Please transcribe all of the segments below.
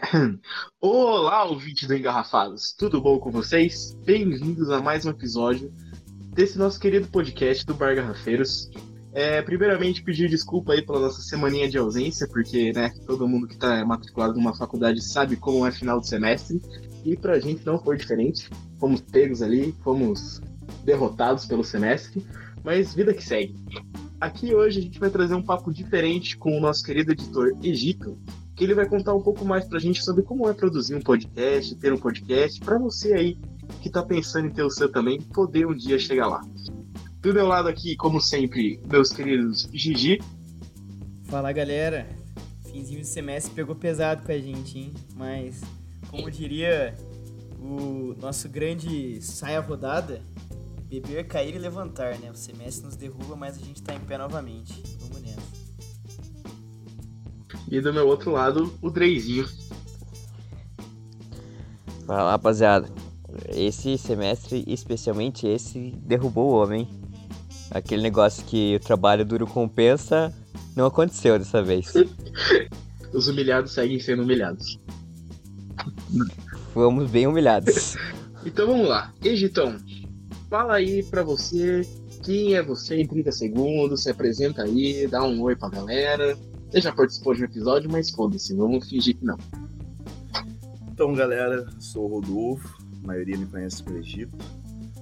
Olá, ouvintes do Engarrafados, tudo bom com vocês? Bem-vindos a mais um episódio desse nosso querido podcast do Bar Garrafeiros. É, primeiramente, pedir desculpa aí pela nossa semaninha de ausência, porque né, todo mundo que está matriculado numa faculdade sabe como é final de semestre, e pra gente não foi diferente. Fomos pegos ali, fomos derrotados pelo semestre, mas vida que segue. Aqui hoje a gente vai trazer um papo diferente com o nosso querido editor Egito, que ele vai contar um pouco mais pra gente sobre como é produzir um podcast, ter um podcast, para você aí que tá pensando em ter o seu também, poder um dia chegar lá. Do meu lado aqui, como sempre, meus queridos Gigi. Fala galera, finzinho de semestre pegou pesado com a gente, hein? Mas, como diria o nosso grande saia rodada, beber, cair e levantar, né? O semestre nos derruba, mas a gente tá em pé novamente. E do meu outro lado, o Dreizinho. Fala rapaziada, esse semestre, especialmente esse, derrubou o homem. Aquele negócio que o trabalho duro compensa, não aconteceu dessa vez. Os humilhados seguem sendo humilhados. Fomos bem humilhados. Então vamos lá. Egitão, fala aí pra você quem é você em 30 segundos, se apresenta aí, dá um oi pra galera. Você já participou de um episódio, mas foda-se, vamos fingir que não. Então, galera, sou o Rodolfo, a maioria me conhece pelo Egito.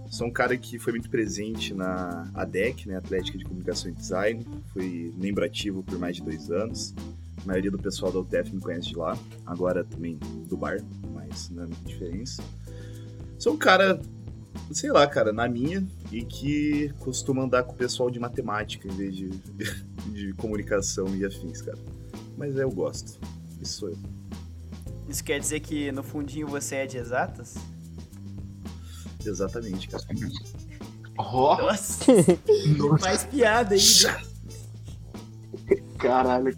Sou um cara que foi muito presente na ADEC, né, Atlética de Comunicação e Design. Fui membro ativo por mais de dois anos. A maioria do pessoal da UTF me conhece de lá, agora também do bar, mas não é muita diferença. Sou um cara, sei lá, cara, na minha, e que costuma andar com o pessoal de matemática em vez de, de comunicação e afins, cara. Mas eu gosto. Isso sou eu. Isso quer dizer que no fundinho você é de exatas? Exatamente, cara. Ó, Nossa, mais piada ainda. caralho.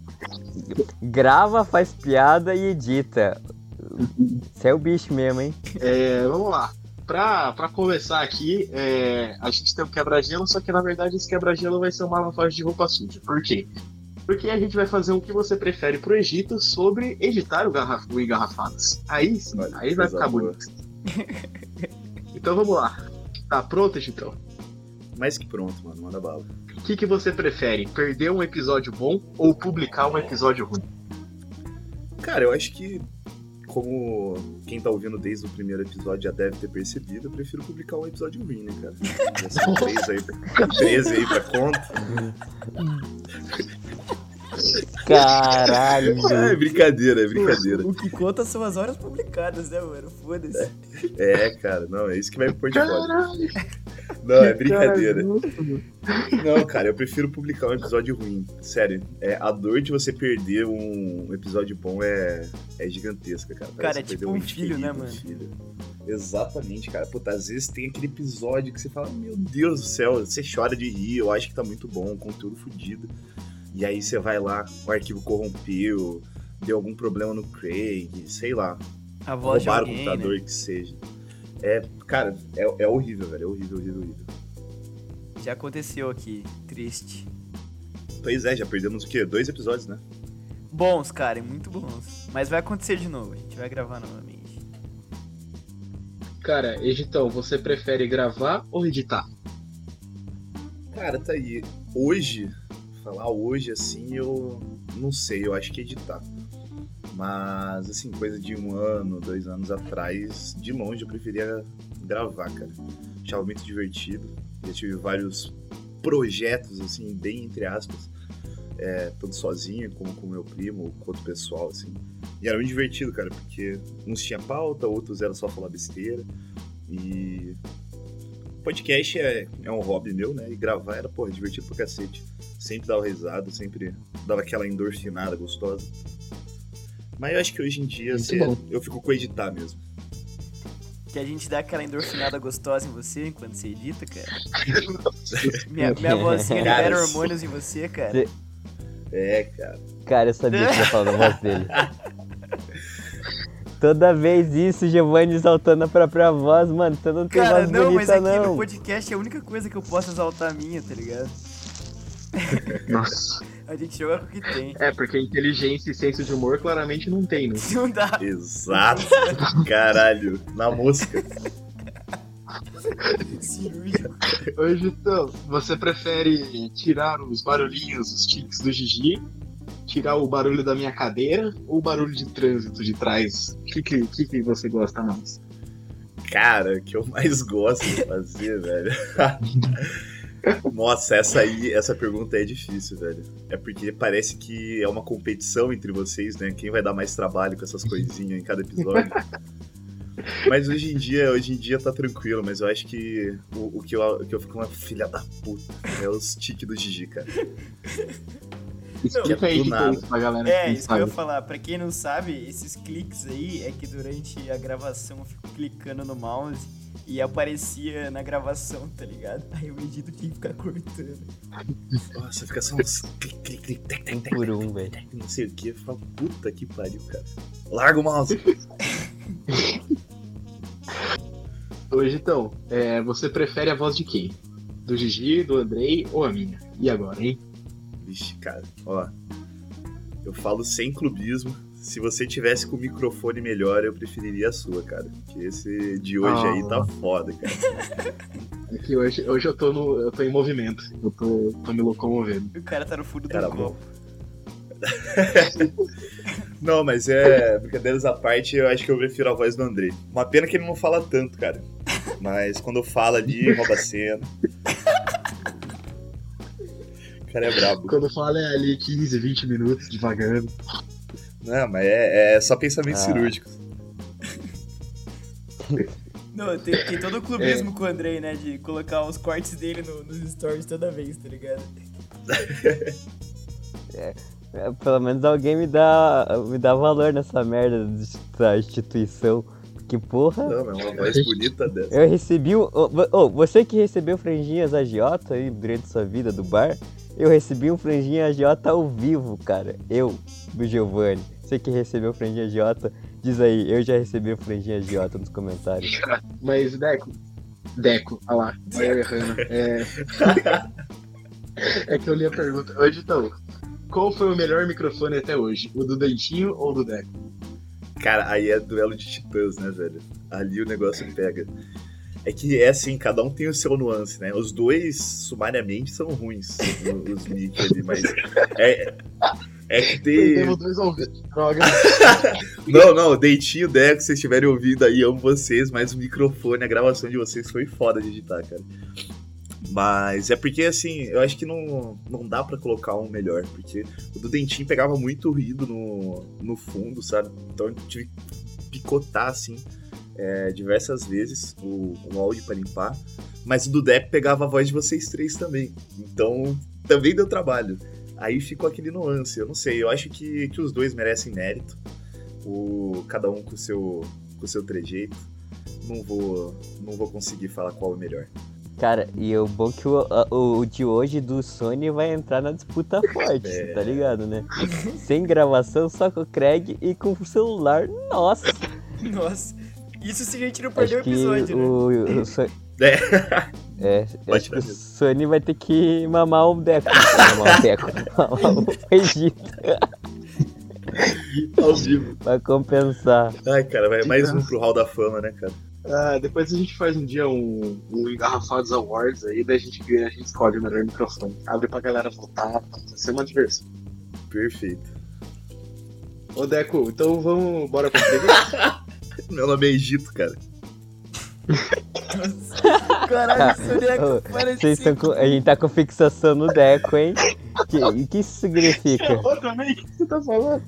Grava, faz piada e edita. Você é o bicho mesmo, hein? É, vamos lá. Pra, pra começar aqui, é, a gente tem um quebra-gelo, só que na verdade esse quebra-gelo vai ser uma lavagem de roupa suja. Por quê? Porque a gente vai fazer um que você prefere pro Egito sobre editar o, garraf o Engarrafados. Aí sim, Olha, aí vai ficar boa. bonito. então vamos lá. Tá pronto, Egitão? Mais que pronto, mano. Manda bala. O que, que você prefere? Perder um episódio bom ou publicar um episódio ruim? Cara, eu acho que, como quem tá ouvindo desde o primeiro episódio já deve ter percebido, eu prefiro publicar um episódio ruim, né, cara? Já são três aí, pra- 13 aí pra conta. Caralho. É brincadeira, é brincadeira. O que conta são as horas publicadas, né, mano? Foda-se. É, cara, não, é isso que vai pro portfólio. Não, é brincadeira. Não, cara, eu prefiro publicar um episódio ruim. Sério, é, a dor de você perder um episódio bom é, é gigantesca, cara. Cara, Parece é perder tipo um filho, né, querido, mano? filho. Exatamente, cara. Puta, às vezes tem aquele episódio que você fala, meu Deus do céu, você chora de rir, eu acho que tá muito bom, conteúdo fodido. E aí você vai lá, o arquivo corrompeu, deu algum problema no Craig, sei lá, A voz de roubaram o computador né? que seja. É, cara, é, é horrível, velho. É horrível, horrível, horrível. Já aconteceu aqui. Triste. Pois é, já perdemos o quê? Dois episódios, né? Bons, cara, e muito bons. Mas vai acontecer de novo. A gente vai gravar novamente. Cara, Egitão, você prefere gravar ou editar? Cara, tá aí. Hoje, falar hoje assim, eu não sei, eu acho que editar. Mas, assim, coisa de um ano, dois anos atrás, de longe eu preferia gravar, cara. Achava muito divertido. Já tive vários projetos, assim, bem entre aspas, é, tanto sozinho como com meu primo, com outro pessoal, assim. E era muito divertido, cara, porque uns tinha pauta, outros era só falar besteira. E podcast é, é um hobby meu, né? E gravar era, porra, divertido pra cacete. Sempre dava risada, sempre dava aquela endorfinada gostosa. Mas eu acho que hoje em dia Muito cê- bom. eu fico com editar mesmo. Que a gente dá aquela endorfinada gostosa em você enquanto você edita, cara. Minha, minha vozinha Cara, libera hormônios em você, cara. É, cara. Cara, eu sabia que ia falar da voz dele. Toda vez isso, Giovanni exaltando a própria voz, mano. Tu não tem Cara, voz não, mas bonita, aqui no não. podcast é a única coisa que eu posso exaltar a minha, tá ligado? Nossa. A gente joga com o que tem. É, porque inteligência e senso de humor claramente não tem, né? Não dá. Exato. Caralho. Na mosca. Cirúrgico. Hoje, então, você prefere tirar os barulhinhos, os tiques do Gigi, tirar o barulho da minha cadeira ou o barulho de trânsito de trás? O que, que, que, que você gosta mais? Cara, o que eu mais gosto de fazer, velho. Nossa, essa aí, essa pergunta é difícil, velho. É porque parece que é uma competição entre vocês, né? Quem vai dar mais trabalho com essas coisinhas em cada episódio. Mas hoje em dia, hoje em dia tá tranquilo, mas eu acho que o, o que, eu, o que eu fico uma filha da puta é os tiques do Gigi, cara. Explica aí o que é isso pra galera É, que isso que eu ia sabe. falar. Pra quem não sabe, esses cliques aí é que durante a gravação eu fico clicando no mouse e aparecia na gravação, tá ligado? Aí eu edito tinha que ficar cortando. Nossa, fica só uns clic, clic, clic, tec, tec, tec, por um, velho. não sei o que. Fala, puta que pariu, cara. Larga o mouse. Hoje, então, é, você prefere a voz de quem? Do Gigi, do Andrei ou a minha? E agora, hein? Vixe, cara, ó. Eu falo sem clubismo. Se você tivesse com o microfone melhor, eu preferiria a sua, cara. Porque esse de hoje aí tá Ah. foda, cara. É que hoje, hoje eu, tô no, eu tô em movimento. Eu tô, tô me locomovendo. O cara tá no fundo Cara do bom. copo. Não, mas é. Brincadeiras à parte, eu acho que eu prefiro a voz do André. Uma pena que ele não fala tanto, cara. Mas quando fala ali, rouba a cena. O cara é brabo. Quando fala é ali 15, 20 minutos devagando. Não, mas é, é só pensamento Ah. cirúrgico. Não, tem, tem todo o clubismo com o Andrei, né? De colocar os cortes dele no- nos stories toda vez, tá ligado? É, Pelo menos alguém me dá, me dá valor nessa merda da instituição. Que porra. Não, é uma voz bonita dessa. Eu recebi um. Ô, você que recebeu franjinhas agiota aí durante sua vida do bar, eu recebi um franjinha agiota ao vivo, cara. Eu, do Giovanni. Você que recebeu franjinha agiota, diz aí, eu já recebi um franjinha agiota nos comentários. Mas, Deco. Deco, olha lá. Olha eu errando. É... é que eu li a pergunta. Hoje, então. Qual foi o melhor microfone até hoje? O do Dentinho ou o do Deco? Cara, aí é duelo de titãs, né, velho? Ali o negócio pega. É que é assim, cada um tem o seu nuance, né? Os dois, sumariamente, são ruins, os nick ali, mas. É, é que tem. Droga. Não, não, Deitinho, Deco, se vocês estiverem ouvindo aí, amo vocês, mas o microfone, a gravação de vocês foi foda de editar, cara. Mas é porque, assim, eu acho que não, não dá pra colocar um melhor, porque o do Dentinho pegava muito ruído no, no fundo, sabe? Então eu tive que picotar, assim, é, diversas vezes o, o áudio pra limpar. Mas o do Deco pegava a voz de vocês três também. Então também deu trabalho. Aí ficou aquele nuance, eu não sei, eu acho que, que os dois merecem mérito o cada um com o seu com seu trejeito. Não vou não vou conseguir falar qual é o melhor. Cara, e o bom que o, a- o de hoje do Sony vai entrar na disputa forte, É. tá ligado, né? Sem gravação, só com o Craig e com o celular. Nossa! Nossa. Isso se a gente não perder o episódio, né? o, o, Son- É. É, Pode acho que o. Sony vai ter que mamar o Deco. mamar o Deco. Mamar o Egito Ao vivo. pra compensar. Ai, cara, vai mais um pro Hall da Fama, né, cara? Ah, depois a gente faz um dia um, um Engarrafados Awards aí, daí a gente, a gente escolhe o melhor microfone. Abre pra galera votar, vai ser uma diversão. Perfeito. Ô Deco, então vamos, bora pra entrevista? Meu nome é Egito, cara. Caralho, isso é parece Vocês com, a gente tá com fixação no Deco, hein? Que- O que isso significa? Ô, também, o que você tá falando?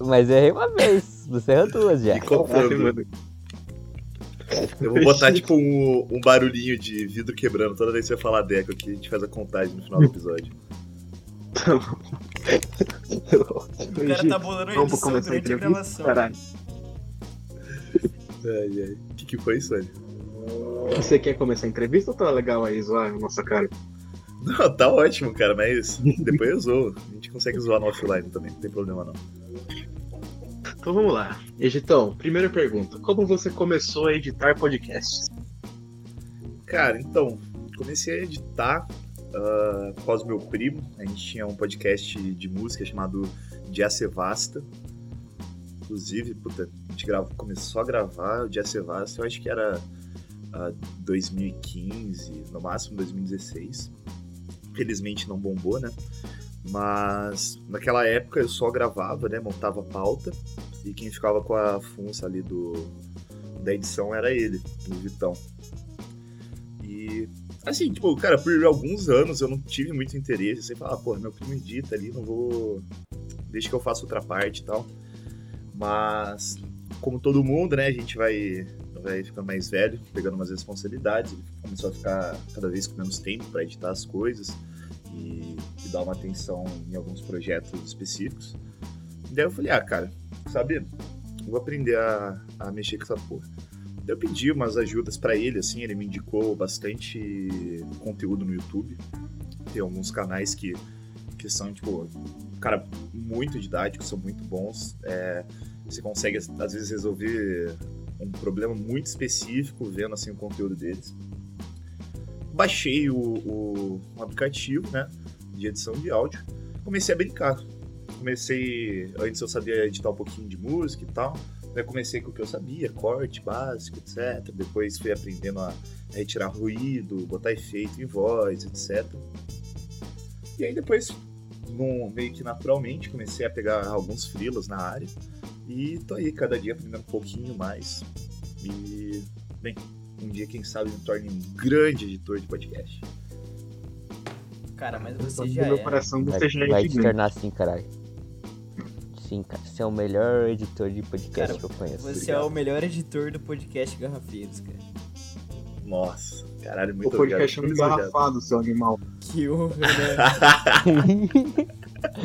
Mas eu errei uma vez. Você errou duas já. Comprando. Eu vou botar tipo um, um barulhinho de vidro quebrando toda vez que você falar Deco aqui, a gente faz a contagem no final do episódio. O cara tá bolando Vamos edição começar durante a gravação. Caralho. Ai, ai. O que, que foi isso, Anny? Você quer começar a entrevista ou tá legal aí zoar a nossa cara? Não, tá ótimo, cara, mas depois eu zoo. A gente consegue zoar no offline também, não tem problema não. Então vamos lá. Egitão, primeira pergunta. Como você começou a editar podcasts? Cara, então, comecei a editar uh, após o meu primo. A gente tinha um podcast de música chamado Dia Sevasta. Inclusive, puta, a gente gravou, começou a gravar o Dia Sevasta, eu acho que era uh, 2015, no máximo 2016. Felizmente não bombou, né? Mas naquela época eu só gravava, né? Montava pauta. E quem ficava com a funça ali do, da edição era ele, o Vitão. E assim, tipo, cara, por alguns anos eu não tive muito interesse. Você fala, ah, pô, meu primo edita ali, não vou. Deixa que eu faça outra parte e tal. Mas, como todo mundo, né, a gente vai, vai ficando mais velho, pegando umas responsabilidades. Começou a ficar cada vez com menos tempo para editar as coisas e, e dar uma atenção em alguns projetos específicos. E daí eu falei, ah, cara, sabe, vou aprender a, a mexer com essa porra. Eu pedi umas ajudas para ele, assim, ele me indicou bastante conteúdo no YouTube. Tem alguns canais que, que são, tipo, cara, muito didáticos, são muito bons. É, você consegue, às vezes, resolver um problema muito específico vendo, assim, o conteúdo deles. Baixei o, o, o aplicativo, né, de edição de áudio. Comecei a brincar comecei. Antes eu sabia editar um pouquinho de música e tal. Eu comecei com o que eu sabia, corte básico, etc. Depois fui aprendendo a retirar ruído, botar efeito em voz, etc. E aí depois, meio que naturalmente, comecei a pegar alguns frilos na área. E tô aí cada dia aprendendo um pouquinho mais. E, bem, um dia, quem sabe, me torne um grande editor de podcast. Cara, mas você já meu é. coração você Vai, já é vai te tornar assim, caralho. Sim, cara. Você é o melhor editor de podcast Cara, que eu conheço. Você é o melhor editor do podcast Garrafeiros, cara. Nossa, caralho, O muito podcast é um obrigado. engarrafado, seu animal. Que honra, né?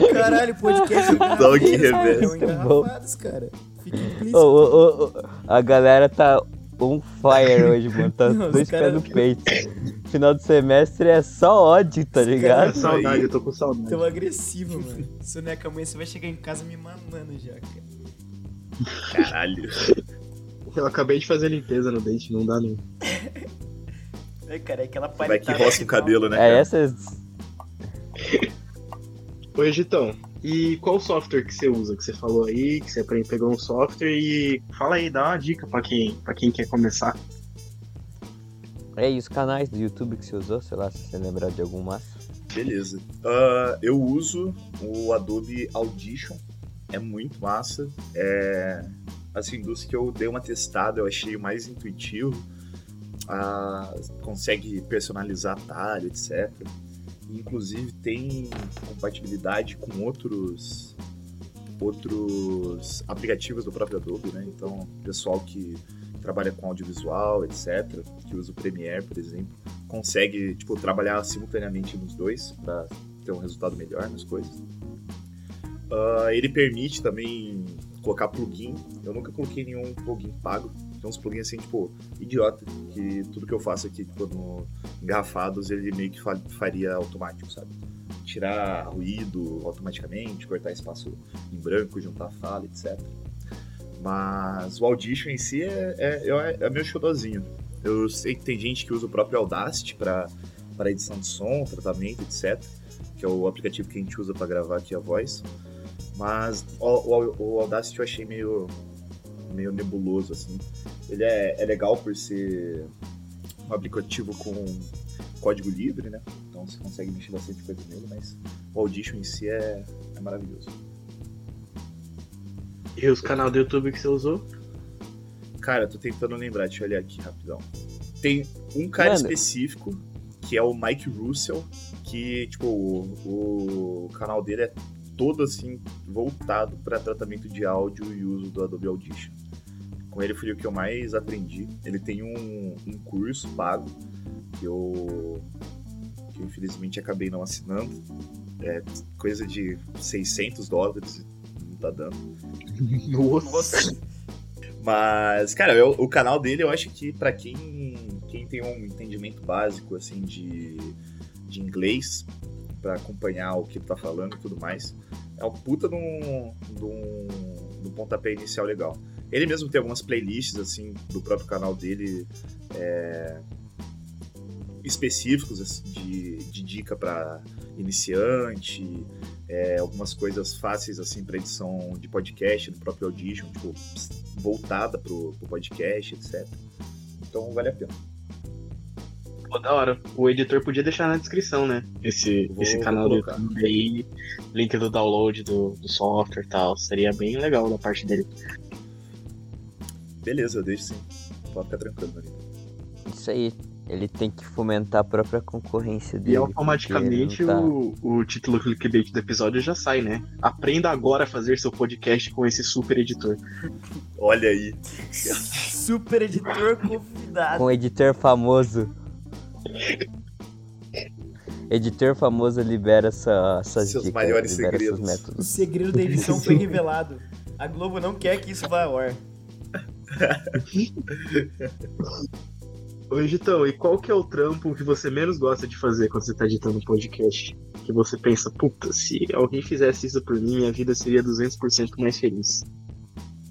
Caralho, podcast Dog reverso. É um engarrafados, cara. Fica implícito. Ô, ô, ô, a galera tá on fire hoje, mano. Tá Não, dois pés no peito. Final do semestre é só ódio, tá Os É ligado? saudade, eu tô com saudade. Tão agressivo, mano. Soneca, amanhã você vai chegar em casa me mamando já, cara. Caralho. Eu acabei de fazer limpeza no dente, não dá não. É, cara, é aquela Vai que roça o cabelo, né? É cara? essas. Oi, Gitão. E qual software que você usa? Que você falou aí, que você aprende- pegou um software e fala aí, dá uma dica pra quem, pra quem quer começar. É, e os canais do YouTube que você usou, sei lá, se você lembrar de algum massa. Beleza. Ah, eu uso o Adobe Audition. É muito massa. É, assim, dos que eu dei uma testada, eu achei o mais intuitivo. Ah, consegue personalizar atalho, etc. Inclusive tem compatibilidade com outros outros aplicativos do próprio Adobe, né? Então, pessoal que trabalha com audiovisual, etc., que usa o Premiere, por exemplo, consegue tipo trabalhar simultaneamente nos dois para ter um resultado melhor nas coisas. Ah, ele permite também colocar plugin. Eu nunca coloquei nenhum plugin pago. Tem uns plugins assim, tipo, idiota, que tudo que eu faço aqui, tipo, no engarrafados, ele meio que fa- faria automático, sabe? Tirar ruído automaticamente, cortar espaço em branco, juntar fala, etc. Mas o Audition em si é, é, é, é meu xodozinho. Eu sei que tem gente que usa o próprio Audacity para edição de som, tratamento, etc. Que é o aplicativo que a gente usa para gravar aqui a voz. Mas o, o, o Audacity eu achei meio, meio nebuloso, assim. Ele é, é legal por ser um aplicativo com código livre, né? Então você consegue mexer bastante coisa nele, mas o Audition em si é, é maravilhoso. E os canais do YouTube que você usou? Cara, eu tô tentando lembrar, deixa eu olhar aqui rapidão. Tem um cara Mano. específico, que é o Mike Russell, que, tipo, o, o canal dele é todo, assim, voltado para tratamento de áudio e uso do Adobe Audition. Com ele foi o que eu mais aprendi. Ele tem um, um curso pago, que eu, que eu infelizmente acabei não assinando. É coisa de 600 dólares, tá dando. Nossa. Mas, cara, eu- o canal dele eu acho que pra quem, quem tem um entendimento básico, assim, de, de inglês, pra acompanhar o que ele tá falando e tudo mais, é um puta de um, de um, de um pontapé inicial legal. Ele mesmo tem algumas playlists, assim, do próprio canal dele, é, específicos assim, de, de dica para iniciante, é, algumas coisas fáceis assim para edição de podcast no próprio Audition, tipo, voltada pro, pro podcast, etc. Então vale a pena. Pô, da hora. O editor podia deixar na descrição, né? Esse, Vou- esse canal do. YouTube aí, link do download do, do software e tal. Seria bem legal da parte dele. Beleza, eu deixo sim. Pode ficar tranquilo, Marina. Isso aí. Ele tem que fomentar a própria concorrência dele. E automaticamente tá- o, o título clickbait do episódio já sai, né? Aprenda agora a fazer seu podcast com esse super editor. Olha aí. Super editor convidado. Com editor famoso. Editor famoso libera essa, essas Seus dicas, maiores libera seus segredos. O segredo da edição foi revelado. A Globo não quer que isso vá ao ar. Ô, Editão, e qual que é o trampo que você menos gosta de fazer quando você tá editando um podcast? Que você pensa, puta, se alguém fizesse isso por mim, minha vida seria 200% mais feliz.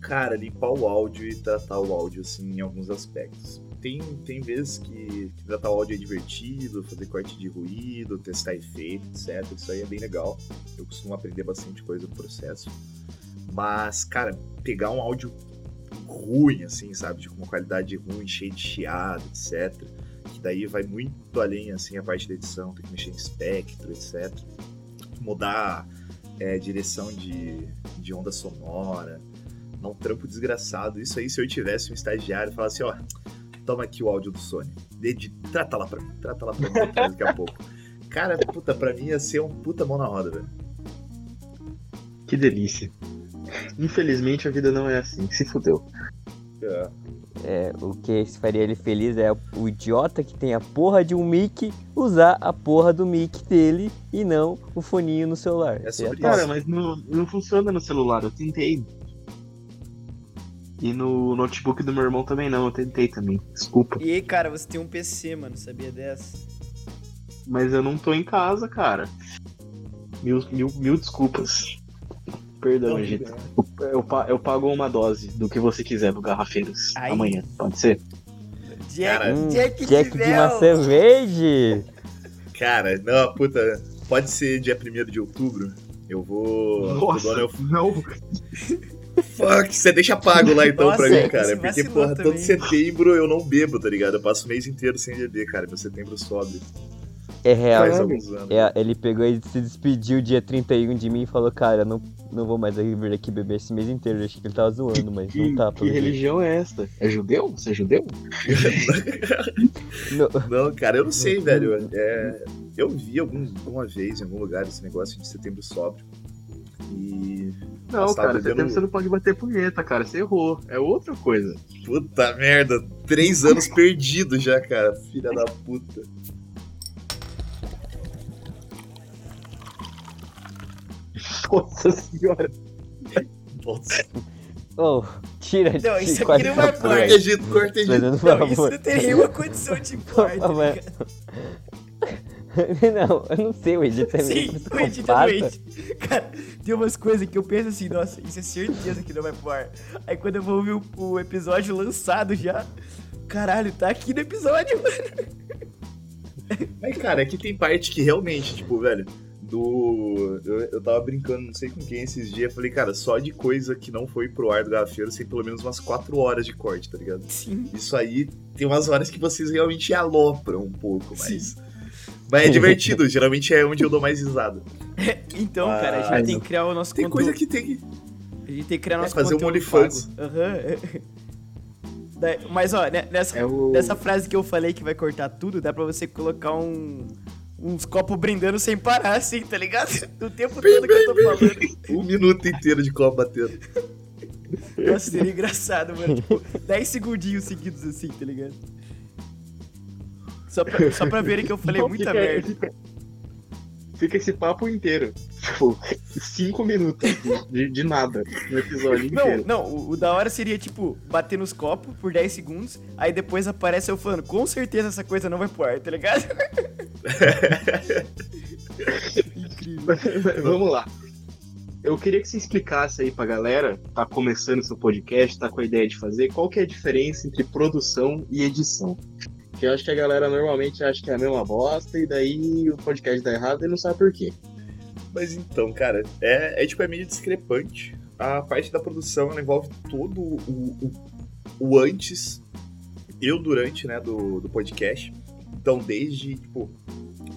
Cara, limpar o áudio e tratar o áudio, assim, em alguns aspectos. Tem, tem vezes que, que tratar o áudio é divertido, fazer corte de ruído, testar efeito, etc. Isso aí é bem legal. Eu costumo aprender bastante coisa no processo. Mas, cara, pegar um áudio ruim, assim, sabe? De uma qualidade ruim, cheio de chiado, etc. Que daí vai muito além, assim, a parte da edição, tem que mexer em espectro, etc. Mudar é, direção de, de onda sonora. Um trampo desgraçado. Isso aí, se eu tivesse um estagiário, falasse, ó, toma aqui o áudio do Sony. Edi- Trata lá pra mim, trata lá pra mim daqui a pouco. Cara, puta, pra mim ia ser um puta mão na roda, velho. Que delícia. Infelizmente a vida não é assim, se fudeu. É. É, o que faria ele feliz é o idiota que tem a porra de um mic usar a porra do mic dele e não o foninho no celular. É sobre top. Cara, mas não, não funciona no celular, eu tentei. E no notebook do meu irmão também não, eu tentei também. Desculpa. E aí, cara, você tem um PC, mano, sabia dessa? Mas eu não tô em casa, cara. Mil, mil, mil desculpas. Perdão, gente. Eu, eu, pa- eu pago uma dose do que você quiser do Garrafeiros Ai. amanhã, pode ser? Jack, Cara, Hum, Jack, Jack de maçã verde! Cara, não, puta, pode ser dia 1 de outubro. Eu vou. Nossa, Eu... não. Fuck, você deixa pago lá então Nossa, pra mim, cara. Porque, porra, todo também. setembro eu não bebo, tá ligado? Eu passo o mês inteiro sem beber, cara. Meu setembro sobe. É real. É, ele pegou e se despediu dia 31 de mim e falou, cara, não, não vou mais vir aqui beber esse mês inteiro. Eu achei que ele tava zoando, mas Que, não tá. que religião é esta? É judeu? Você é judeu? Não, Não, cara, eu não sei, velho. É, eu vi algum, alguma vez em algum lugar esse negócio de setembro sóbrio. E. Não, cara, bebendo- setembro você não pode bater punheta, cara. Você errou. É outra coisa. Puta merda, três anos perdidos já, cara. Filha da puta. Nossa senhora. Nossa. oh, tira, Não, tira, isso aqui corta não vai essa pôr. porra. Corta Egito, corta Egito. Fazendo Não, isso favor. não tem nenhuma condição de corte, tá não, eu não sei, o Egito é Sim, o Edito é doente. Cara, tem umas coisas que eu penso assim, nossa, isso é certeza que não vai pro ar. Aí quando eu vou ouvir o, o episódio lançado já, caralho, tá aqui no episódio, mano. Mas, cara, é que tem parte que realmente, tipo, velho, do. Eu, eu tava brincando, não sei com quem esses dias, falei, cara, só de coisa que não foi pro ar do Garrafeiro, tem pelo menos umas 4 horas de corte, tá ligado? Sim. Isso aí tem umas horas que vocês realmente alopram um pouco, mas. Mas é divertido, geralmente é onde eu dou mais risada. Então, Ah, cara, a gente tem que criar o nosso Tem conteúdo. coisa que tem que. A gente tem que criar nosso fazer um conteúdo OnlyFans. pago. Aham. Daí- Mas, ó, né, nessa, É o. nessa frase que eu falei que vai cortar tudo, dá pra você colocar um... Uns copos brindando sem parar, assim, tá ligado? Do tempo todo que eu tô falando. Um minuto inteiro de copo batendo. Nossa, seria engraçado, mano. Tipo, 10 segundinhos seguidos assim, tá ligado? Só pra, só pra verem que eu falei Não, muita fica- merda. Fica, fica esse papo inteiro. Tipo, cinco minutos de, de nada no episódio Não, inteiro. não, o, o da hora seria, tipo, bater nos copos por 10 segundos, aí depois aparece eu falando, com certeza essa coisa não vai pro ar, tá ligado? Incrível. Vamos lá. Eu queria que você explicasse aí pra galera, tá começando seu podcast, tá com a ideia de fazer, qual que é a diferença entre produção e edição? Porque eu acho que a galera normalmente acha que é a mesma bosta e daí o podcast dá errado e não sabe por quê. Mas então, cara, é, é tipo, é meio discrepante. A parte da produção, ela envolve todo o, o, o antes e o durante, né, do, do podcast. Então, desde, tipo,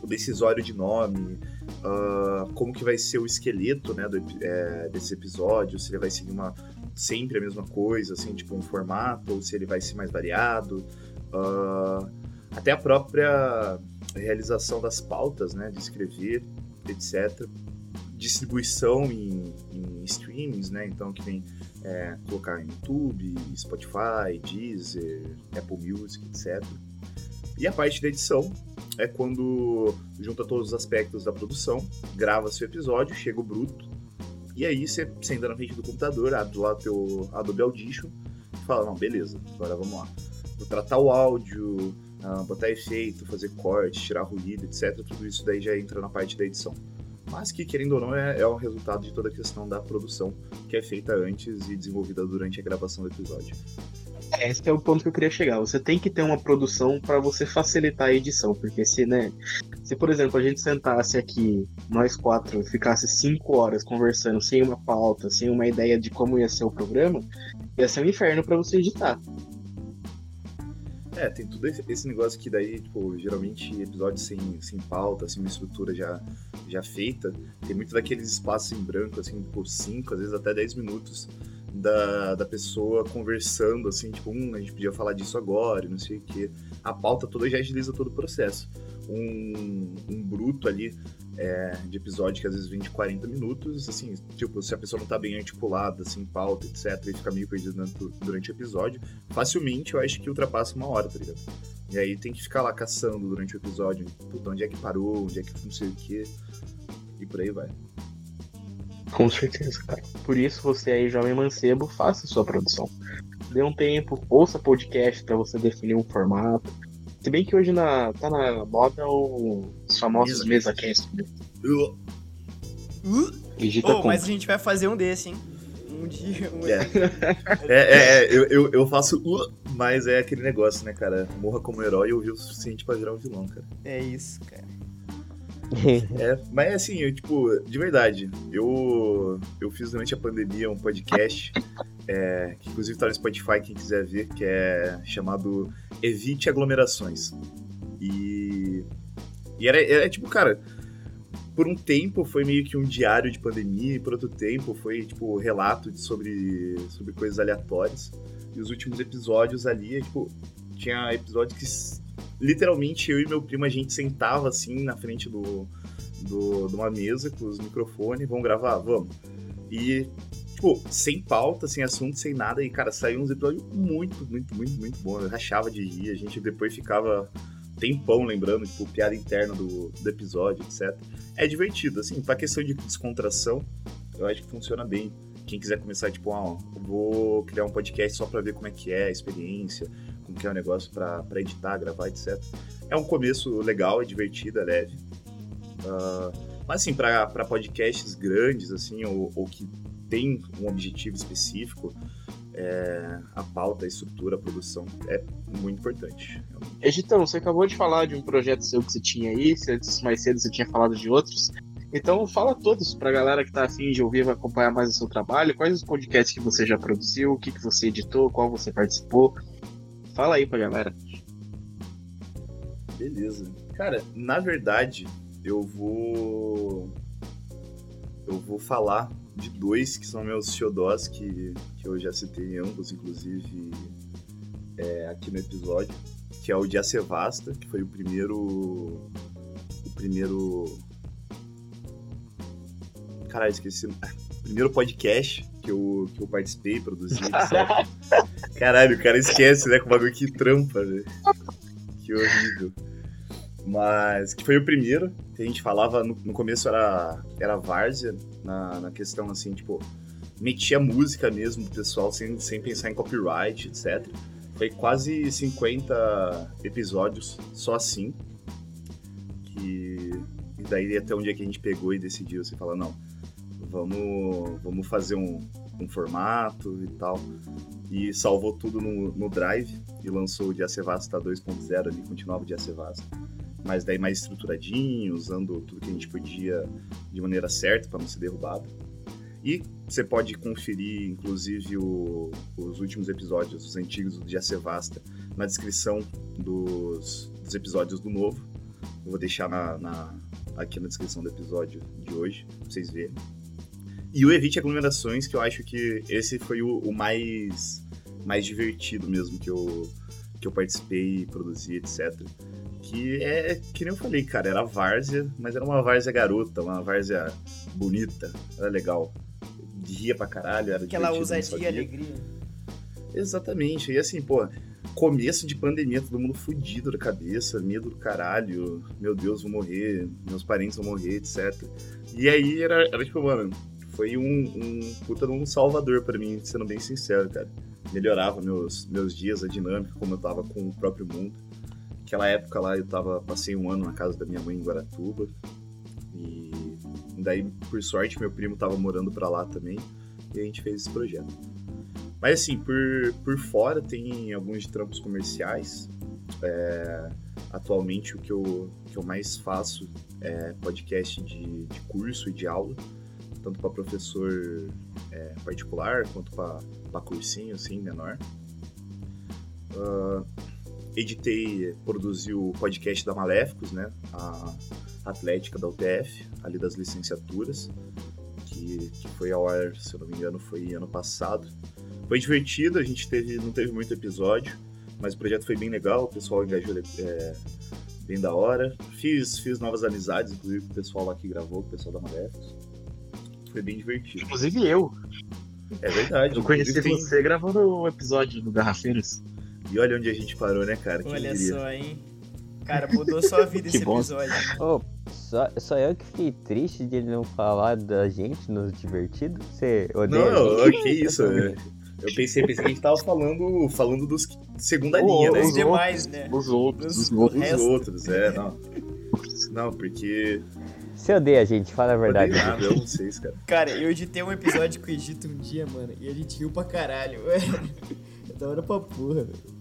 o decisório de nome, uh, como que vai ser o esqueleto, né, do, é, desse episódio, se ele vai seguir uma, sempre a mesma coisa, assim, tipo um formato, ou se ele vai ser mais variado. Uh, até a própria realização das pautas, né, de escrever, etc. Distribuição em, em streamings, né, então que vem é, colocar em YouTube, Spotify, Deezer, Apple Music, etc. E a parte da edição é quando junta todos os aspectos da produção, grava seu episódio, chega o bruto, e aí você senta na frente do computador, abre lá o teu Adobe Audition e fala, não, beleza, agora vamos lá. Vou tratar o áudio, uh, botar efeito, fazer corte, tirar ruído, etc. Tudo isso daí já entra na parte da edição. Mas que, querendo ou não, é, é o resultado de toda a questão da produção que é feita antes e desenvolvida durante a gravação do episódio. É, esse é o ponto que eu queria chegar. Você tem que ter uma produção para você facilitar a edição, porque se, né, se por exemplo a gente sentasse aqui nós quatro, ficasse cinco horas conversando sem uma pauta, sem uma ideia de como ia ser o programa, ia ser um inferno para você editar. É, tem tudo esse negócio que daí, tipo, geralmente episódios sem, sem pauta, assim, uma estrutura já, já feita, tem muito daqueles espaços em branco, assim, por 5, às vezes até 10 minutos da, da pessoa conversando, assim, tipo, hum, a gente podia falar disso agora, não sei o quê. A pauta toda já agiliza todo o processo. Um, um bruto ali é, de episódio que às vezes vem de 40 minutos, assim, tipo, se a pessoa não tá bem articulada, assim, pauta, etc, e fica meio perdido durante o episódio, facilmente eu acho que ultrapassa uma hora, tá ligado? E aí tem que ficar lá caçando durante o episódio, puta, onde é que parou, onde é que não sei o quê, e por aí vai. Com certeza, cara. Por isso você aí, jovem mancebo, faça sua produção. Dê um tempo, ouça podcast para você definir um formato, se bem que hoje na, tá na moda os famosos mesa cast. Né? Uh. Oh, mas a gente vai fazer um desse, hein? Um dia. Um... É. é, é, é, eu, eu, eu faço uh, mas é aquele negócio, né, cara? Morra como herói e ouvir o suficiente pra virar um vilão, cara. É isso, cara. é, mas assim, eu, tipo, de verdade, eu, eu fiz durante a pandemia um podcast, é, que inclusive tá no Spotify, quem quiser ver, que é chamado Evite Aglomerações. E, e era, era tipo, cara, por um tempo foi meio que um diário de pandemia, e por outro tempo foi, tipo, relato de, sobre, sobre coisas aleatórias. E os últimos episódios ali, tipo, tinha episódios que literalmente eu e meu primo a gente sentava assim na frente do, do de uma mesa com os microfones, vamos gravar, vamos. E tipo, sem pauta, sem assunto, sem nada e cara, saiu uns episódios muito, muito, muito, muito bons. Eu rachava de rir, a gente depois ficava tempão lembrando, tipo, piada interna do, do episódio, etc. É divertido, assim, pra questão de descontração, eu acho que funciona bem. Quem quiser começar, tipo, ah, vou criar um podcast só pra ver como é que é a experiência, como que é o negócio para editar, gravar, etc. É um começo legal, é divertido, é leve. Uh, mas assim, para podcasts grandes, assim, ou, ou, que tem um objetivo específico, é, a pauta, a estrutura, a produção é muito importante. Editão, você acabou de falar de um projeto seu que você tinha aí, antes mais cedo você tinha falado de outros. Então fala todos pra galera que tá afim de ouvir, vai acompanhar mais o seu trabalho, quais os podcasts que você já produziu, o que, que você editou, qual você participou, Fala aí pra galera. Beleza. Cara, na verdade, eu vou. Eu vou falar de dois que são meus xodós, que, que eu já citei ambos, inclusive, é, aqui no episódio, que é o de Sevasta, que foi o primeiro. O primeiro. Caralho, esqueci. Primeiro podcast que eu, que eu participei, produzi, Caralho, o cara esquece, né? Com o bagulho que trampa, velho. Que horrível. Mas que foi o primeiro que a gente falava, no, no começo era, era várzea, na, na questão assim, tipo, metia música mesmo do pessoal sem, sem pensar em copyright, etc. Foi quase 50 episódios só assim. Que. E daí até um dia que a gente pegou e decidiu, você assim, fala, não, vamos, vamos fazer um, com formato e tal. E salvou tudo no, no Drive e lançou o Diacevasta 2.0 ali, continuava o Diacevasta. Mas daí mais estruturadinho, usando tudo que a gente podia de maneira certa para não ser derrubado. E você pode conferir, inclusive, o, os últimos episódios, os antigos do Diacevasta, na descrição dos, dos episódios do novo. Eu vou deixar na, na, aqui na descrição do episódio de hoje, pra vocês verem. E o Evite Aglomerações, que eu acho que esse foi o, o mais, mais divertido mesmo que eu, que eu participei, produzi, etc. Que é, que nem eu falei, cara, era várzea, mas era uma várzea garota, uma várzea bonita, era legal. Ria pra caralho, era Aquela ousadia e alegria. Exatamente. E assim, pô, começo de pandemia, todo mundo fudido da cabeça, medo do caralho, meu Deus, vou morrer, meus parentes vão morrer, etc. E aí era, era tipo, mano, foi um, um puta de um salvador pra mim, sendo bem sincero, cara. Melhorava meus, meus dias, a dinâmica, como eu tava com o próprio mundo. Aquela época lá eu tava, passei um ano na casa da minha mãe em Guaratuba. E daí, por sorte, meu primo tava morando pra lá também. E a gente fez esse projeto. Mas assim, por, por fora tem alguns trampos comerciais. É, atualmente o que eu, que eu mais faço é podcast de, de curso e de aula, tanto para professor é, particular quanto para cursinho assim, menor. Ah, editei, produzi o podcast da Maléficos, né? A Atlética da UTF, ali das licenciaturas, que, que foi ao ar, se eu não me engano, foi ano passado. Foi divertido, a gente teve, não teve muito episódio, mas o projeto foi bem legal, o pessoal engajou é, bem da hora. Fiz, fiz novas amizades, inclusive com o pessoal lá que gravou, com o pessoal da Maléficos. Foi bem divertido. Inclusive eu. É verdade. Eu conheci tem- você gravando o episódio do Garrafeiros. E olha onde a gente parou, né, cara? Quem Olha diria? só, hein? Cara, mudou sua vida esse bom. episódio. Ô, só, só eu que fiquei triste de ele não falar da gente nos divertidos? Você odeia a Não, gente? que isso. Eu, eu pensei, pensei que a gente tava falando, falando dos que- segunda linha, né? Os demais, né? Os outros, Os- os outros. Os resto. outros, é, não. Não, porque. Você odeia a gente, fala a verdade. Odeio nada, eu não sei, cara. Cara, eu editei um episódio com o Egito um dia, mano, e a gente riu pra caralho. É da hora pra porra, velho.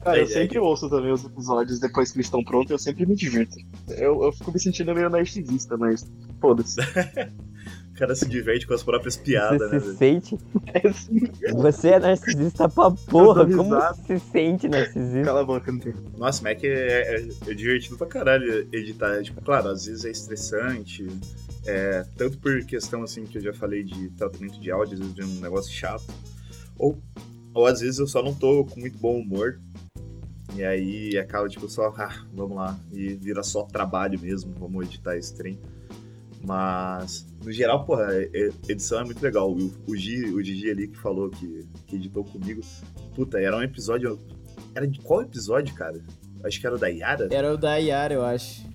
Cara, eu É, é sempre ouço também os episódios depois que eles estão prontos, eu sempre me divirto. Eu, eu fico me sentindo meio narcisista, mas foda-se. O cara se diverte com as próprias piadas, Você né? se velho? sente. É assim, Você é narcisista pra porra. Como você se sente narcisista? cala a boca, não tem. Nossa, Mac é, é, é divertido pra caralho editar. Tipo, claro, às vezes é estressante. é, tanto por questão, assim, que eu já falei de tratamento de áudio, às vezes vem um negócio chato. Ou, ou às vezes eu só não tô com muito bom humor. E aí acaba, tipo, só, ah, vamos lá. E vira só trabalho mesmo, vamos editar esse trem. Mas, no geral, porra, edição é muito legal. O, o, Gi, o Gigi ali que falou que, que editou comigo, puta, era um episódio. Era de qual episódio, cara? Acho que era o da Yara. Era o da Yara, eu acho.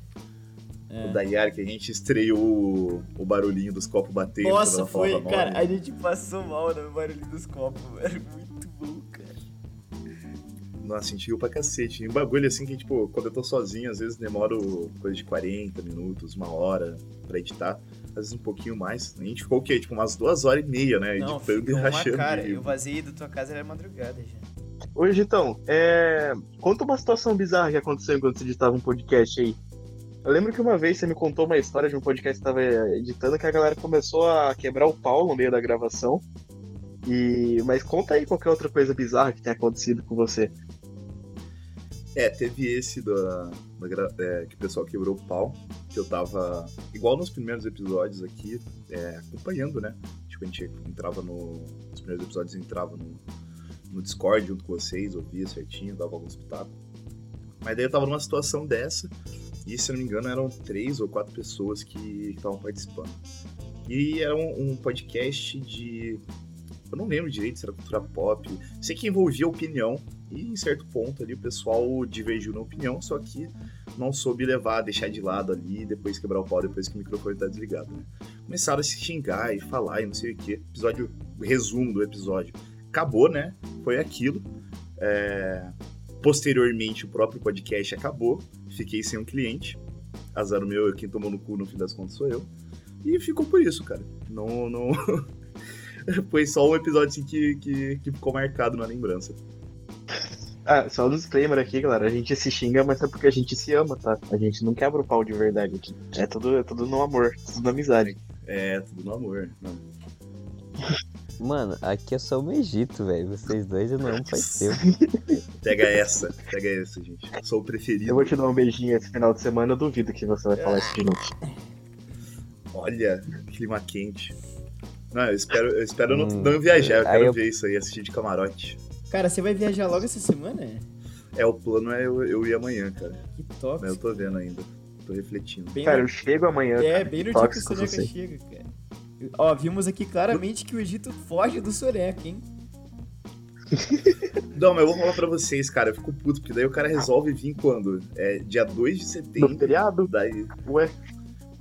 É. O da Yara, que a gente estreou o, o barulhinho dos copos batendo. Nossa, foi, cara, a gente passou mal no barulho dos copos, era muito. Nossa, a gente riu pra cacete. E um bagulho assim que, tipo, quando eu tô sozinho, às vezes demoro coisa de 40 minutos, uma hora pra editar. Às vezes um pouquinho mais. A gente ficou o quê? Tipo, umas duas horas e meia, né? Não, Editando e rachando. cara, rir. eu vazei da tua casa, era madrugada já. Ô, Gitão, é... conta uma situação bizarra que aconteceu enquanto você editava um podcast aí. Eu lembro que uma vez você me contou uma história de um podcast que você estava editando que a galera começou a quebrar o pau no meio da gravação. E... Mas conta aí qualquer outra coisa bizarra que tenha acontecido com você. É, teve esse da, é, que o pessoal quebrou o pau, que eu tava, igual nos primeiros episódios aqui, é, acompanhando, né? Tipo, a gente entrava no. Nos primeiros episódios entrava no, no Discord junto com vocês, ouvia certinho, dava alguns pitacos. Mas daí eu tava numa situação dessa, e se eu não me engano eram três ou quatro pessoas que estavam participando. E era um, um podcast de. Eu não lembro direito se era cultura pop. Sei que envolvia opinião, e em certo ponto ali o pessoal divergiu na opinião, só que não soube levar, deixar de lado ali depois quebrar o pau depois que o microfone tá desligado, né? Começaram a se xingar e falar e não sei o que. Episódio, resumo do episódio. Acabou, né? Foi aquilo. É, Posteriormente o próprio podcast acabou. Fiquei sem um cliente. Azar o meu, quem tomou no cu no fim das contas sou eu. E ficou por isso, cara. Não, não, Foi só um episódio assim que, que, que ficou marcado na lembrança. Ah, só um disclaimer aqui, galera. A gente se xinga, mas é porque a gente se ama, tá? A gente não quebra o pau de verdade aqui. É tudo, é tudo no amor, tudo na amizade. É, tudo no amor. Não. Mano, aqui é só o Egito, velho. Vocês dois eu não amo faz tempo. Pega essa, pega essa, gente. Sou o preferido. Eu vou te dar um beijinho esse final de semana, eu duvido que você vai falar isso de novo. Olha, clima quente. Não, eu espero, eu espero não, Hum, não viajar, eu aí quero eu- ver isso aí, assistir de camarote. Cara, você vai viajar logo essa semana? É, o plano é eu, eu ir amanhã, cara. Que top. Mas eu tô vendo ainda. Tô refletindo. Bem Cara, no- eu chego amanhã. É, cara, bem no dia que o Soneca chega, cara. Ó, vimos aqui claramente que o Egito foge do Soneca, hein? Não, mas eu vou falar pra vocês, cara. Eu fico puto, porque daí o cara resolve vir quando? É dia 2 de No setembro. feriado? Daí, Ué,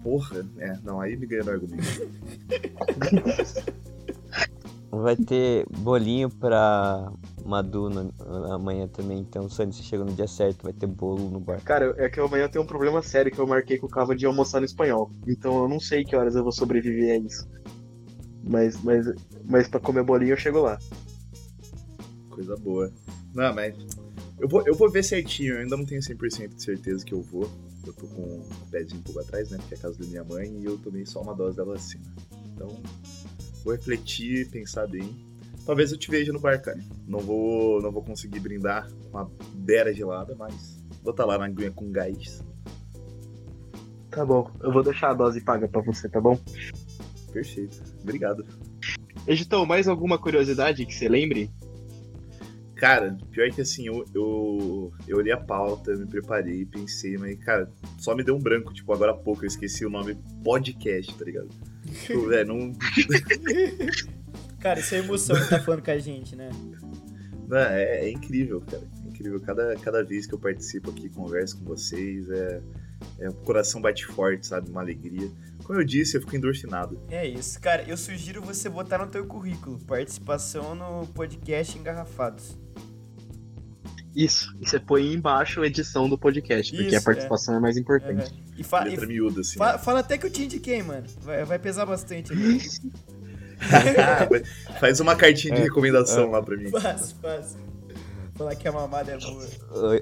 porra, é, não, aí me ganha no argumento. Vai ter bolinho pra Madu na- amanhã também. Então, Sani, se chega no dia certo, vai ter bolo no bar. cara, é que amanhã tem um problema sério que eu marquei com o Cava de almoçar no espanhol. Então eu não sei que horas eu vou sobreviver a isso. Mas, mas, mas pra comer bolinho eu chego lá. Coisa boa. Não, mas eu vou, eu vou ver certinho. Eu ainda não tenho 100% de certeza que eu vou. Eu tô com o pezinho um pouco atrás, né? Porque é a casa da minha mãe e eu tomei só uma dose da vacina. Então, vou refletir, pensar bem. Talvez eu te veja no bar, cara. Não vou, não vou conseguir brindar com uma beira gelada, mas vou estar lá na aguinha com gás. Tá bom, eu vou deixar a dose paga pra você, tá bom? Perfeito. Obrigado. Editão, mais alguma curiosidade que você lembre? Cara, pior que assim, eu, eu, eu olhei a pauta, me preparei, pensei, mas, cara, só me deu um branco, tipo, agora há pouco eu esqueci o nome podcast, tá ligado? Tipo, velho, não, Cara, isso é emoção que tá falando com a gente, né? não, é, é incrível, cara. É incrível. Cada, cada vez que eu participo aqui, converso com vocês, é, é, o coração bate forte, sabe? Uma alegria. Como eu disse, eu fico endorfinado. É isso. Cara, eu sugiro você botar no teu currículo participação no podcast Engarrafados. Isso, e você põe embaixo a edição do podcast, porque Isso, a participação é, mais importante. É, E, fa- e Letra miúda, assim. fa- fala até que eu te indiquei, mano. Vai, vai pesar bastante. Faz uma cartinha de É, recomendação lá pra mim. fácil, fácil. Falar que a mamada é boa.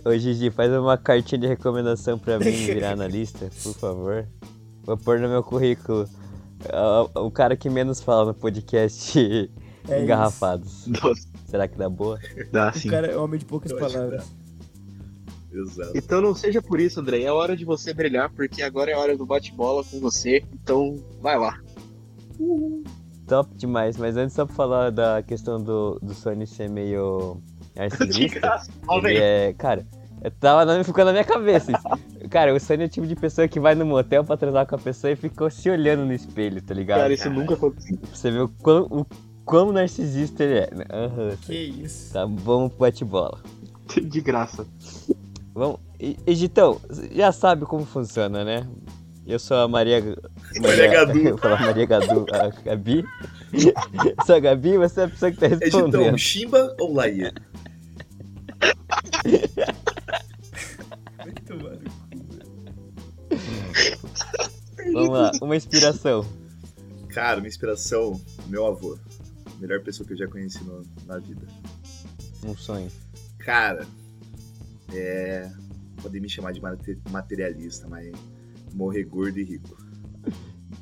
Ô, ô Gigi, faz uma cartinha de recomendação pra mim virar na lista, por favor. Vou pôr no meu currículo. O, o cara que menos fala no podcast É Engarrafados. Nossa, Será que dá boa? dá O sim. cara é homem de poucas palavras. Exato. Então não seja por isso, André. É hora de você brilhar, porque agora é hora do bate-bola com você. Então, vai lá. Top demais, mas antes só pra falar da questão do, do Sony ser meio De narcisista. é, cara, eu tava na- ficou na minha cabeça isso. Cara, o Sony é o tipo de pessoa que vai no motel pra transar com a pessoa e ficou se olhando no espelho, tá ligado? Cara, isso nunca aconteceu. Pra você ver o quão, o quão narcisista ele é. né? Aham, Que isso. tá, vamos pro bate-bola. De graça. Vamos. E- Egitão, já sabe como funciona, né? Eu sou a Maria. Maria Gadu. Eu falar Maria Gadu, a Gabi. sou a Gabi, você é a pessoa que tá Editão, respondendo. Chimba ou Laia? Vamos lá, uma inspiração. Cara, minha inspiração, meu avô. Melhor pessoa que eu já conheci no- na vida. Um sonho. Cara, é. Podem me chamar de mate- materialista, mas morrer gordo e rico.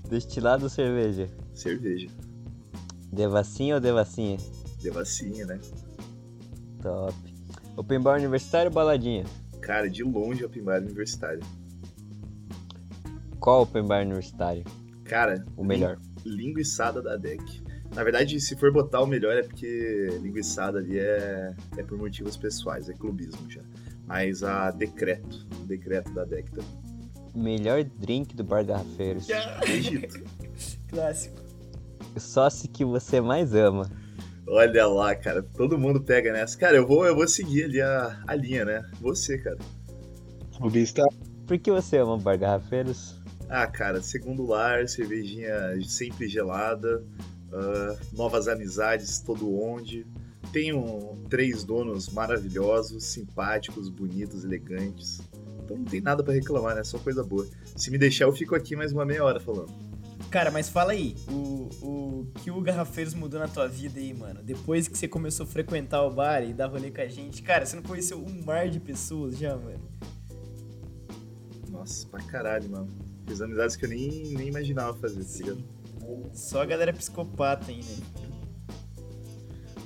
Destilado ou cerveja? Cerveja. Devassinha ou devassinha? Devassinha, né? Top. Open bar universitário ou baladinha? Cara, de longe open bar universitário. Qual open bar universitário? Cara, O melhor. linguiçada da DEC. Na verdade, se for botar o melhor é porque linguiçada ali é, é por motivos pessoais, é clubismo já. Mas a decreto, o decreto da DEC também. Melhor drink do bar Garrafeiros. Egito. Clássico. O sócio que você mais ama. Olha lá, cara, todo mundo pega nessa. Cara, eu vou, eu vou seguir ali a, a linha, né? Você, cara. Tá. Por que você ama o bar Garrafeiros? Ah, cara, segundo lar, cervejinha sempre gelada, ah, novas amizades todo onde. Tenho três donos maravilhosos, simpáticos, bonitos, elegantes. Então não tem nada pra reclamar, né? Só coisa boa. Se me deixar, eu fico aqui mais uma meia hora falando. Cara, mas fala aí, o, o que o Garrafeiros mudou na tua vida aí, mano? Depois que você começou a frequentar o bar e dar rolê com a gente, cara, você não conheceu um mar de pessoas já, mano? Nossa, pra caralho, mano. Fiz amizades que eu nem, nem imaginava fazer, tá ligado? Só a galera psicopata ainda.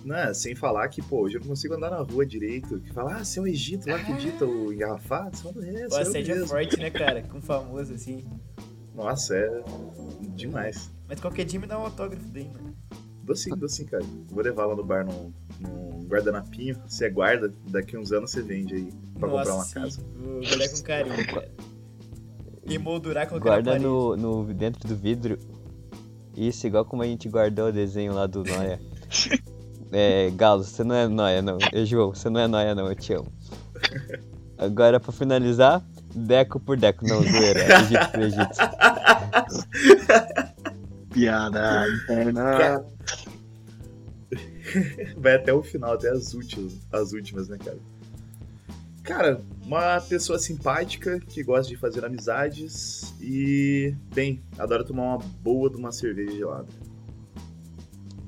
Não, é, sem falar que, pô, hoje eu não consigo andar na rua direito. Que fala, ah, você é o Egito lá que edita o engarrafado? É, O eu assédio é forte, né, cara? Com famoso, assim. Nossa, é demais. Mas qualquer dia me dá um autógrafo daí, mano. Dou sim, dou sim, cara. Vou levar lá no bar num, num guardanapinho. Você guarda, daqui uns anos você vende aí pra Nossa, comprar uma sim. casa. Vou guardar com carinho, cara. Emoldurar na Guarda no, no, dentro do vidro. Isso, igual como a gente guardou o desenho lá do Noia. É, Galo, você não é Noia, não. É, João, você não é Noia, não. Eu te amo. Agora, pra finalizar, Deco por Deco. Não, zoeira. Egito por Egito. Piada interna. Vai até o final, até as últimas, as últimas, né, cara? Cara, uma pessoa simpática que gosta de fazer amizades e, bem, adora tomar uma boa de uma cerveja gelada.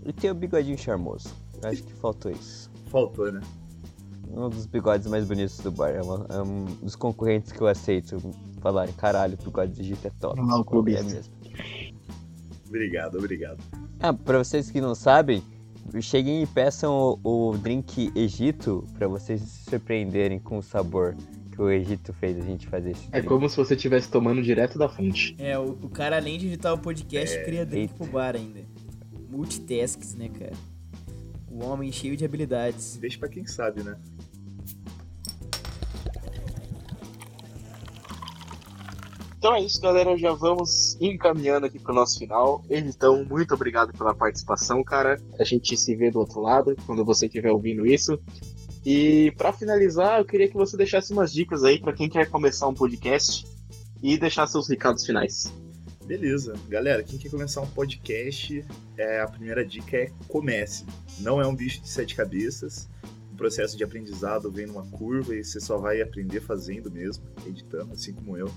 E tem o bigodinho charmoso. Acho que faltou isso. Faltou, né? Um dos bigodes mais bonitos do bar. É, uma- é um dos concorrentes que eu aceito falarem, caralho, o bigode de Egito é top. Lá o clubista. É mesmo. Obrigado, obrigado. Ah, pra vocês que não sabem, cheguem e peçam o, o drink Egito pra vocês se surpreenderem com o sabor que o Egito fez a gente fazer esse É drink. como se você estivesse tomando direto da fonte. É, o, o cara, além de editar o podcast, cria drink eita. pro bar ainda. Multitasks, né, cara? O homem cheio de habilidades. Deixa pra quem sabe, né? Então é isso, galera. Já vamos encaminhando aqui pro nosso final. Então, muito obrigado pela participação, cara. A gente se vê do outro lado quando você estiver ouvindo isso. E pra finalizar, eu queria que você deixasse umas dicas aí pra quem quer começar um podcast e deixar seus recados finais. Beleza. Galera, quem quer começar um podcast, é, a primeira dica é comece. Não é um bicho de sete cabeças. O processo de aprendizado vem numa curva e você só vai aprender fazendo mesmo, editando, assim como eu.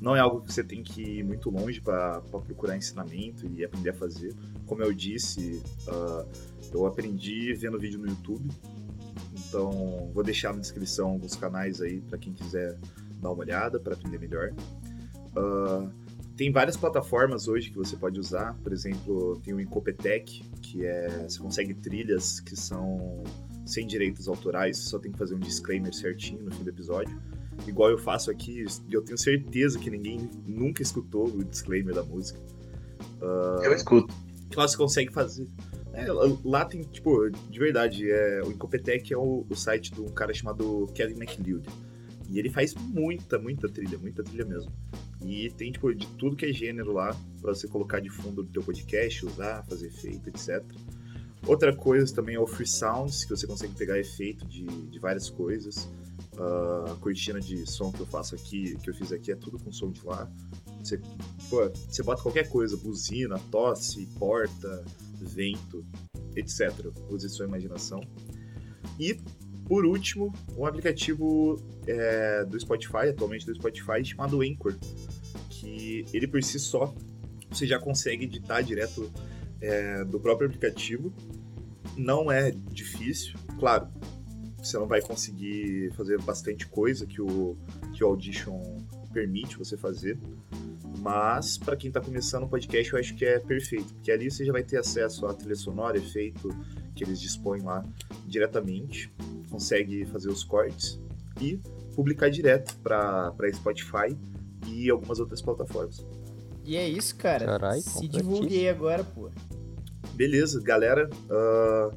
Não é algo que você tem que ir muito longe para procurar ensinamento e aprender a fazer. Como eu disse, ah, eu aprendi vendo vídeo no YouTube. Então, vou deixar na descrição alguns canais aí para quem quiser dar uma olhada para aprender melhor. Ah, tem várias plataformas hoje que você pode usar. Por exemplo, tem o Incopetech, que é você consegue trilhas que são sem direitos autorais, só tem que fazer um disclaimer certinho no fim do episódio. Igual eu faço aqui, e eu tenho certeza que ninguém nunca escutou o disclaimer da música. Ah, Eu escuto. que você consegue fazer. É, lá tem, tipo, de verdade, é, o Incopetech é o, o site de um cara chamado Kevin MacLeod. E ele faz muita, muita trilha, muita trilha mesmo. E tem, tipo, de tudo que é gênero lá, pra você colocar de fundo do teu podcast, usar, fazer efeito, etc. Outra coisa também é o Free Sounds, que você consegue pegar efeito de, de várias coisas. Ah, a cortina de som que eu faço aqui, que eu fiz aqui, é tudo com som de lá. Você, pô, você bota qualquer coisa, buzina, tosse, porta, vento, etc. Use sua imaginação. E, por último, um aplicativo é, do Spotify, atualmente do Spotify, chamado Anchor, que ele por si só, você já consegue editar direto é, do próprio aplicativo. Não é difícil, claro, você não vai conseguir fazer bastante coisa que o, que o Audition permite você fazer, mas para quem tá começando o podcast, eu acho que é perfeito, porque ali você já vai ter acesso à trilha sonora, efeito que eles dispõem lá diretamente, consegue fazer os cortes e publicar direto para Spotify e algumas outras plataformas. E é isso, cara. Carai, Se divulguei agora, pô. Beleza, galera. ah,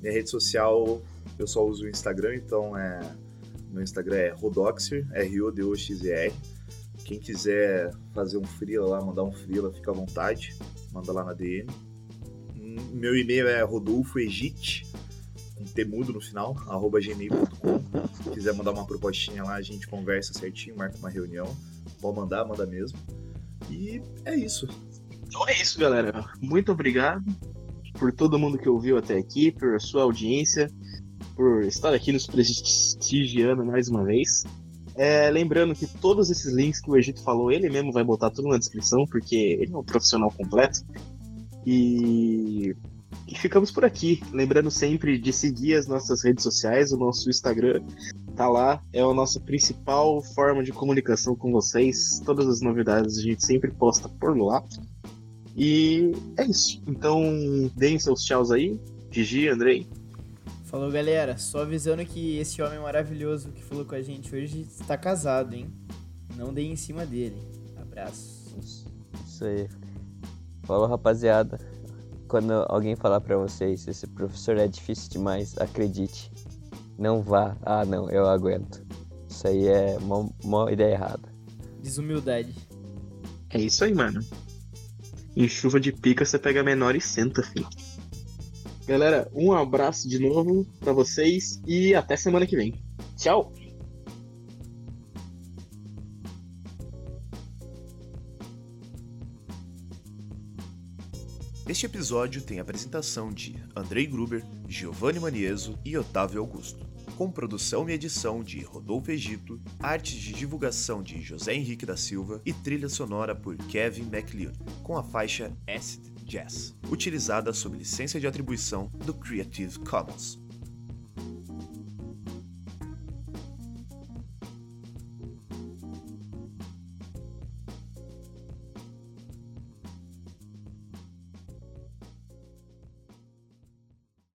minha rede social, eu só uso o Instagram, então é. Meu Instagram é Rodoxer, R-O-D-O-X-E-R. Quem quiser fazer um freela lá, mandar um freela, fica à vontade. Manda lá na DM. Hum, Meu e-mail é rodolfoegit, com T mudo no final, arroba gmail.com. Se quiser mandar uma propostinha lá, a gente conversa certinho, marca uma reunião. Pode mandar, manda mesmo. E é isso. Então é isso, galera. Muito obrigado por todo mundo que ouviu até aqui, por sua audiência, por estar aqui nos prestigiando mais uma vez. É, lembrando que todos esses links que o Egito falou, ele mesmo vai botar tudo na descrição, porque ele é um profissional completo. E, e ficamos por aqui. Lembrando sempre de seguir as nossas redes sociais, o nosso Instagram tá lá, é a nossa principal forma de comunicação com vocês. Todas as novidades a gente sempre posta por lá. E é isso. Então, deem seus tchauz aí. Gigi, Andrei. Falou, galera. Só avisando que esse homem maravilhoso que falou com a gente hoje está casado, hein? Não deem em cima dele. Abraço. Isso aí. Falou, rapaziada. Quando alguém falar pra vocês, esse professor é difícil demais, acredite. Não vá. Ah, não, eu aguento. Isso aí é uma, uma ideia errada. Desumildade. É isso aí, mano. Em chuva de pica você pega menor e senta, filho. Galera, um abraço de novo pra vocês e até semana que vem. Tchau! Este episódio tem a apresentação de Andrei Gruber, Giovanni Manieso e Otávio Augusto, com produção e edição de Rodolfo Egito, artes de divulgação de José Henrique da Silva e trilha sonora por Kevin MacLeod, com a faixa Acid Jazz, utilizada sob licença de atribuição do Creative Commons.